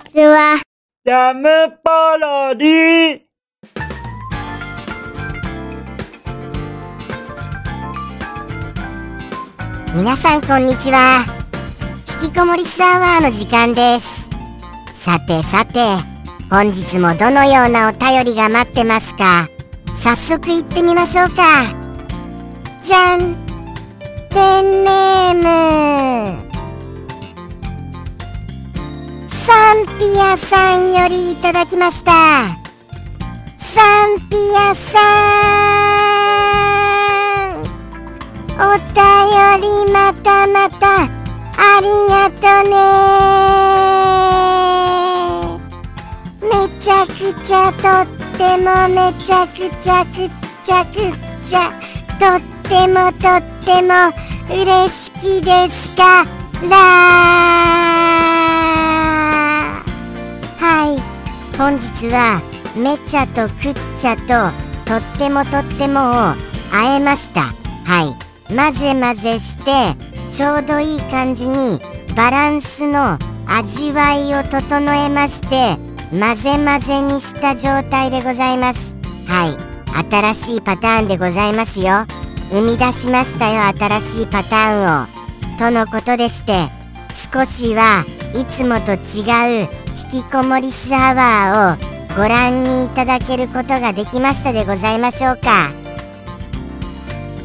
ちは。ジャムパロディ。皆さんこんにちは。引きこもりスアワーの時間です。さてさて本日もどのようなお便りが待ってますか？早速行ってみましょうか。じゃんペンネームピアさんよりいただきました。サンピアさんお便りまたまたありがとね。めちゃくちゃとってもめちゃくちゃくちゃくちゃとってもとっても嬉しきですから。本日はめちゃとくっちゃととってもとってもを会えました。はい。混ぜ混ぜしてちょうどいい感じにバランスの味わいを整えまして混ぜ混ぜにした状態でございます。はい。新しいパターンでございますよ。生み出しましたよ新しいパターンを。とのことでして少しはいつもと違うきこもりスアワーをご覧にいただけることができましたでございましょうか。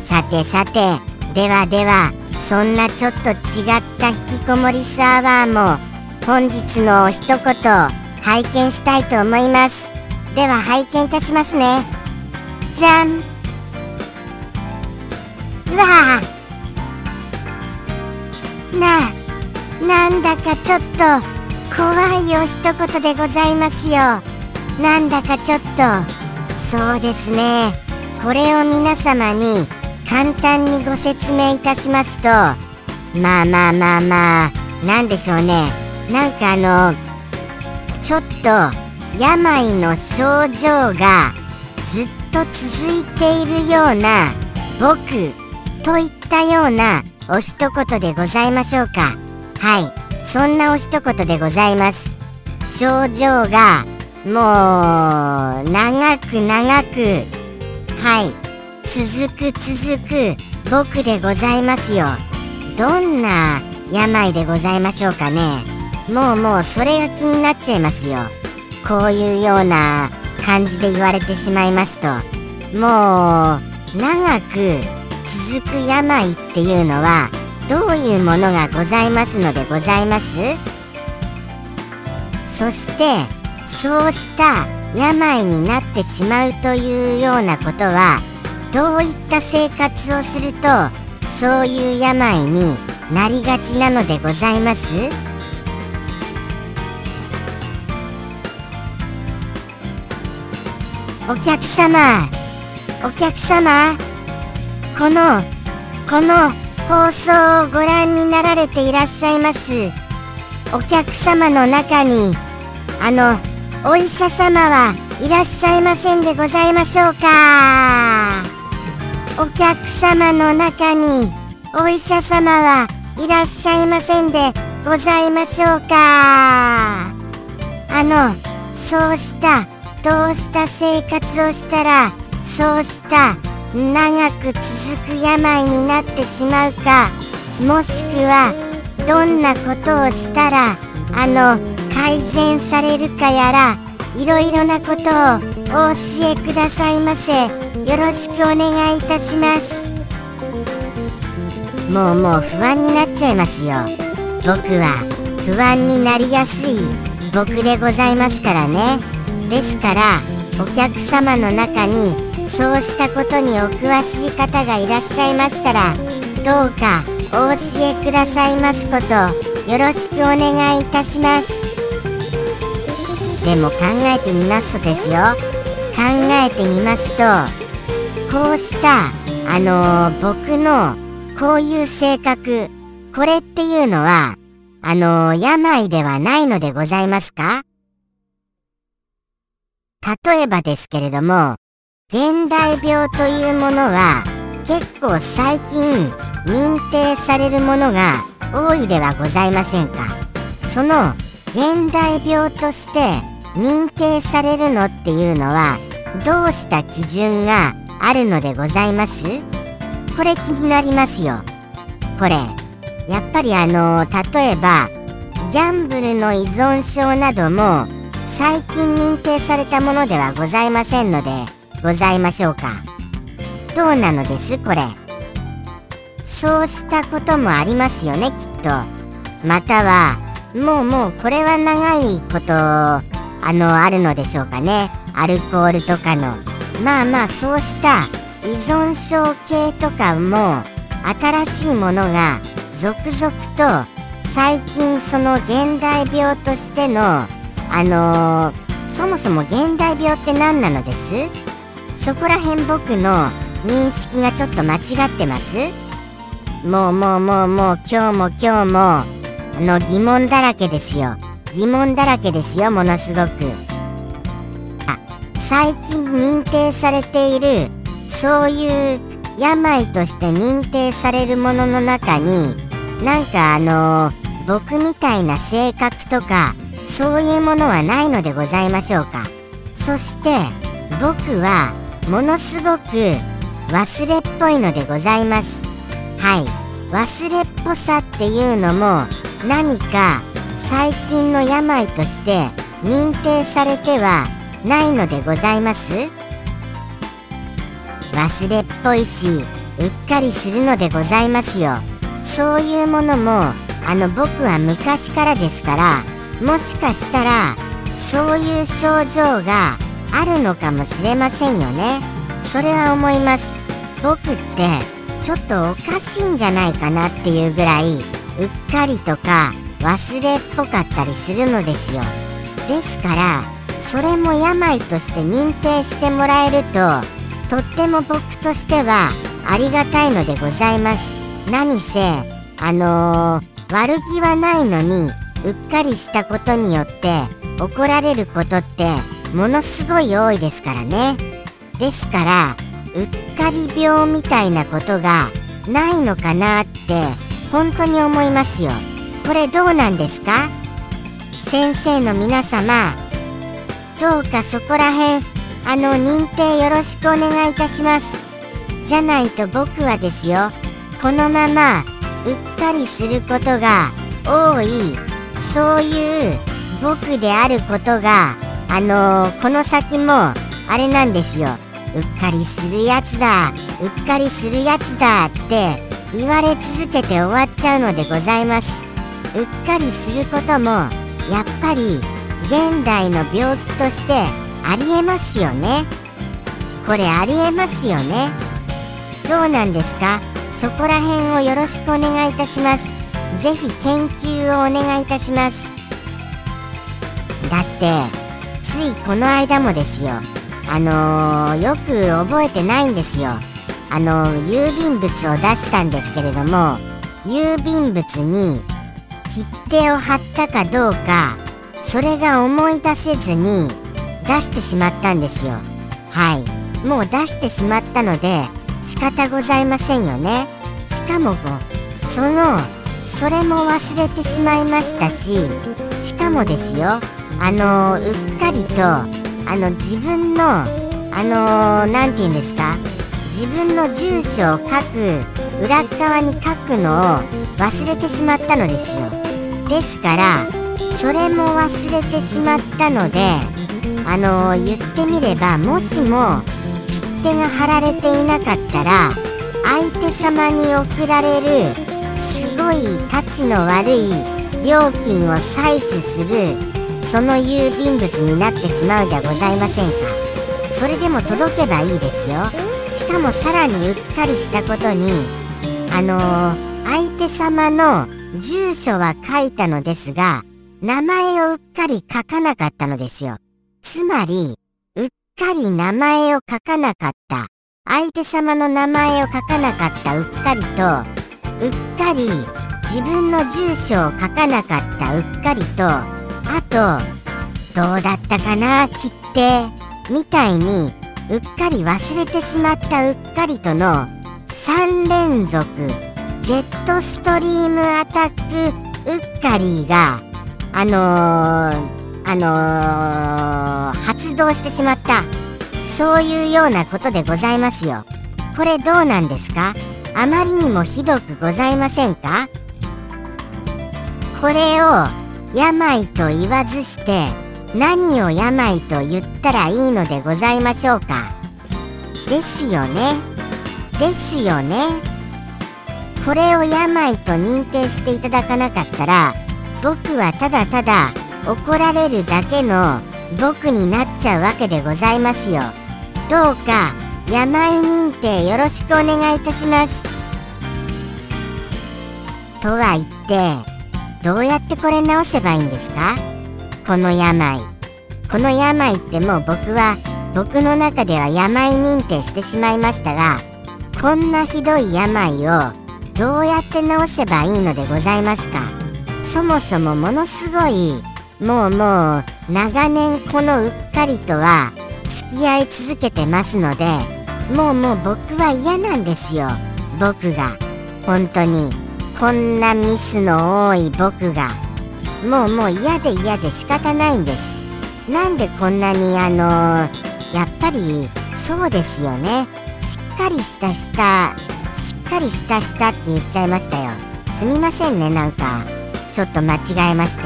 さてさてではではそんなちょっと違った引きこもりスアワーも本日の一言拝見したいと思います。では拝見いたしますね。じゃん。うわあななんだかちょっと怖いお一言でございますよ。なんだかちょっと。そうですね。これを皆様に簡単にご説明いたしますと。まあまあまあまあ。なんでしょうね。なんかあのちょっと病の症状がずっと続いているような僕といったようなお一言でございましょうか。はい。そんなお一言でございます。症状がもう長く長くはい。続く続く僕でございますよ。どんな病でございましょうかね。もうもうそれが気になっちゃいますよ。こういうような感じで言われてしまいますと。もう長く続く病っていうのはどういうものがございますのでございます？そしてそうした病になってしまうというようなことはどういった生活をするとそういう病になりがちなのでございます？お客様お客様このこの放送をご覧になられていらっしゃいます。お客様の中にあのお医者様はいらっしゃいませんでございましょうか。お客様の中にお医者様はいらっしゃいませんでございましょうか。あのそうしたどうした生活をしたらそうした長く続く病になってしまうかもしくはどんなことをしたらあの改善されるかやらいろいろなことをお教えくださいませ。よろしくお願いいたします。もうもう不安になっちゃいますよ。僕は不安になりやすい僕でございますからね。ですからお客様の中にそうしたことにお詳しい方がいらっしゃいましたらどうかお教えくださいますことよろしくお願いいたします。でも考えてみますとですよ。考えてみますとこうしたあのー、僕のこういう性格これっていうのはあのー、病ではないのでございますか？例えばですけれども現代病というものは結構最近認定されるものが多いではございませんか？その現代病として認定されるのっていうのはどうした基準があるのでございます？これ気になりますよ。これやっぱりあの例えばギャンブルの依存症なども最近認定されたものではございませんのでございましょうか。どうなのですこれ。そうしたこともありますよねきっと。またはもうもうこれは長いことあのあるのでしょうかね。アルコールとかの。まあまあそうした依存症系とかも新しいものが続々と最近その現代病としてのあのー、そもそも現代病って何なのです？そこら辺僕の認識がちょっと間違ってます？もうもうもうもう今日も今日もあの疑問だらけですよ。疑問だらけですよものすごく。あ最近認定されているそういう病として認定されるものの中になんかあのー、僕みたいな性格とかそういうものはないのでございましょうか。そして僕はものすごく忘れっぽいのでございます。はい。忘れっぽさっていうのも何か最近の病として認定されてはないのでございます？忘れっぽいしうっかりするのでございますよ。そういうものもあの僕は昔からですからもしかしたらそういう症状があるのかもしれませんよね。それは思います。僕ってちょっとおかしいんじゃないかなっていうぐらいうっかりとか忘れっぽかったりするのですよ。ですからそれも病として認定してもらえるととっても僕としてはありがたいのでございます。何せあのー、悪気はないのにうっかりしたことによって怒られることってものすごい多いですからね。ですからうっかり病みたいなことがないのかなって本当に思いますよ。これどうなんですか？先生の皆様どうかそこらへんあの認定よろしくお願いいたします。じゃないと僕はですよこのままうっかりすることが多いそういう僕であることがあのー、この先もあれなんですよ。うっかりするやつだ。うっかりするやつだって言われ続けて終わっちゃうのでございます。うっかりすることもやっぱり現代の病気としてありえますよね。これありえますよね。どうなんですか？そこら辺をよろしくお願いいたします。ぜひ研究をお願いいたします。だってついこの間もですよ。あのー、よく覚えてないんですよ。あのー、郵便物を出したんですけれども郵便物に切手を貼ったかどうかそれが思い出せずに出してしまったんですよ。はい。もう出してしまったので仕方ございませんよね。しかもそのそれも忘れてしまいましたししかもですよあのうっかりとあの自分のあの何て言うんですか？自分の住所を書く裏側に書くのを忘れてしまったのですよ。ですからそれも忘れてしまったのであの言ってみればもしも切手が貼られていなかったら相手様に送られるすごいたちの悪い料金を採取するその郵便物になってしまうじゃございませんか。それでも届けばいいですよ。しかもさらにうっかりしたことにあのー、相手様の住所は書いたのですが名前をうっかり書かなかったのですよ。つまりうっかり名前を書かなかった。相手様の名前を書かなかったうっかりとうっかり自分の住所を書かなかったうっかりとあとどうだったかな切手みたいにうっかり忘れてしまったうっかりとの3連続ジェットストリームアタックうっかりがあのー、あのー、発動してしまった。そういうようなことでございますよ。これどうなんですか？あまりにもひどくございませんか？これを病と言わずして何を病と言ったらいいのでございましょうか。ですよね。ですよね。これを病と認定していただかなかったら僕はただただ怒られるだけの僕になっちゃうわけでございますよ。どうか病認定よろしくお願いいたします。とは言ってどうやってこれ治せばいいんですか？この病。この病ってもう僕は僕の中では病認定してしまいましたがこんなひどい病をどうやって治せばいいのでございますか？そもそもものすごいもうもう長年このうっかりとは付き合い続けてますのでもうもう僕は嫌なんですよ。僕が。本当に。こんなミスの多い僕がもうもう嫌で嫌で仕方ないんです。なんでこんなにあのやっぱりそうですよね。しっかりした下しっかりした下って言っちゃいましたよ。すみませんねなんか。ちょっと間違えまして。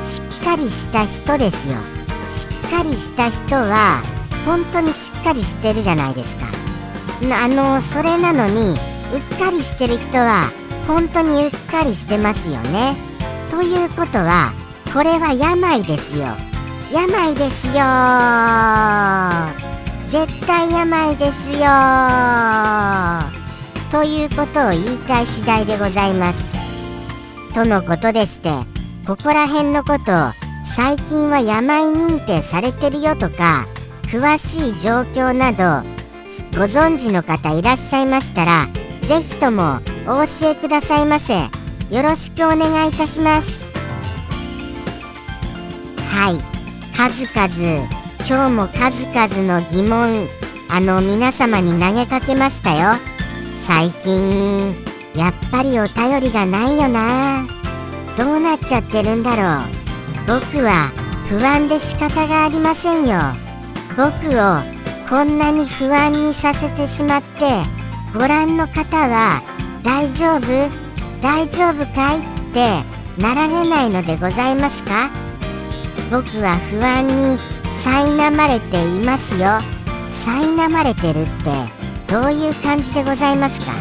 しっかりした人ですよ。しっかりした人は本当にしっかりしてるじゃないですか。あのそれなのにうっかりしてる人は本当にうっかりしてますよね。ということはこれは病ですよ。病ですよ。絶対病ですよ。ということを言いたい次第でございます。とのことでしてここら辺のことを最近は病認定されてるよとか詳しい状況などご存知の方いらっしゃいましたら是非ともお教えくださいませ。よろしくお願いいたします。はい。数々今日も数々の疑問あの皆様に投げかけましたよ。最近やっぱりお便りがないよな。どうなっちゃってるんだろう。僕は不安で仕方がありませんよ。僕をこんなに不安にさせてしまってご覧の方は大丈夫？大丈夫かい？ってなられないのでございますか？僕は不安に苛まれていますよ。苛まれてるってどういう感じでございますか？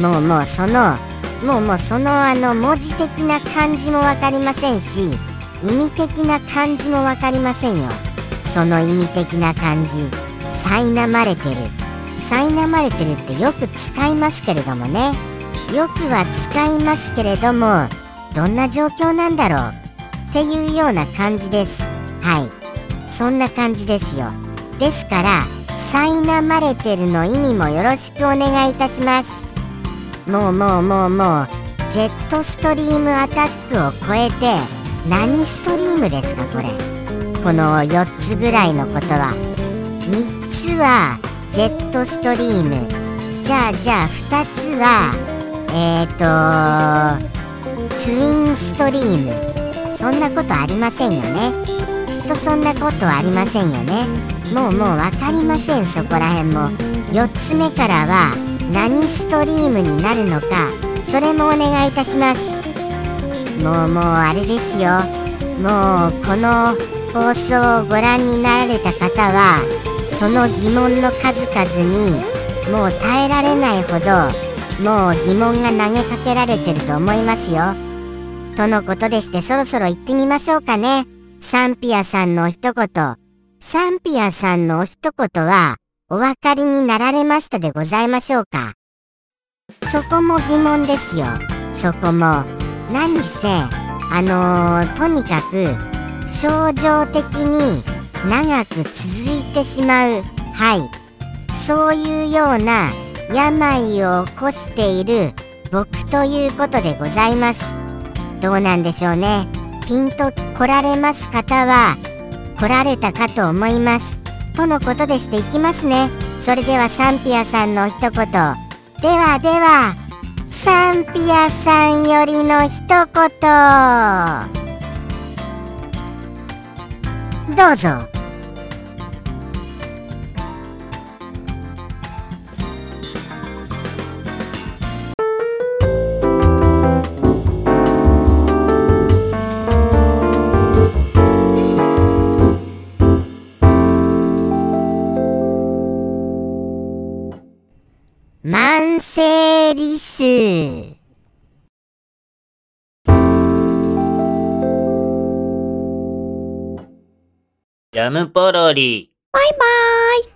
もうもうそのもうもうそのあの文字的な感じも分かりませんし意味的な感じも分かりませんよ。その意味的な感じ苛まれてる。苛まれてるってよく使いますけれどもね。よくは使いますけれどもどんな状況なんだろう？っていうような感じです。はい。そんな感じですよ。ですから苛まれてるの意味もよろしくお願いいたします。もうもうもうもうジェットストリームアタックを超えて何ストリームですかこれ？この4つぐらいのことは。3つはジェットストリーム。じゃあじゃあ2つはえっ、ー、とツインストリーム。そんなことありませんよね。きっとそんなことありませんよね。もうもう分かりません。そこら辺も。4つ目からは何ストリームになるのか。それもお願いいたします。もうもうあれですよ。もうこの放送をご覧になられた方はその疑問の数々にもう耐えられないほどもう疑問が投げかけられてると思いますよ。とのことでしてそろそろ行ってみましょうかね。サンピアさんの一言。サンピアさんのお一言はお分かりになられましたでございましょうかそこも疑問ですよ。そこも。何せ、あのー、とにかく症状的に長く続いてしまう。はい。そういうような病を起こしている僕ということでございます。どうなんでしょうねピンと来られます方は来られたかと思いますとのことでしていきますねそれではサンピアさんの一言ではではサンピアさんよりの一言どうムポロリ。バイバイ。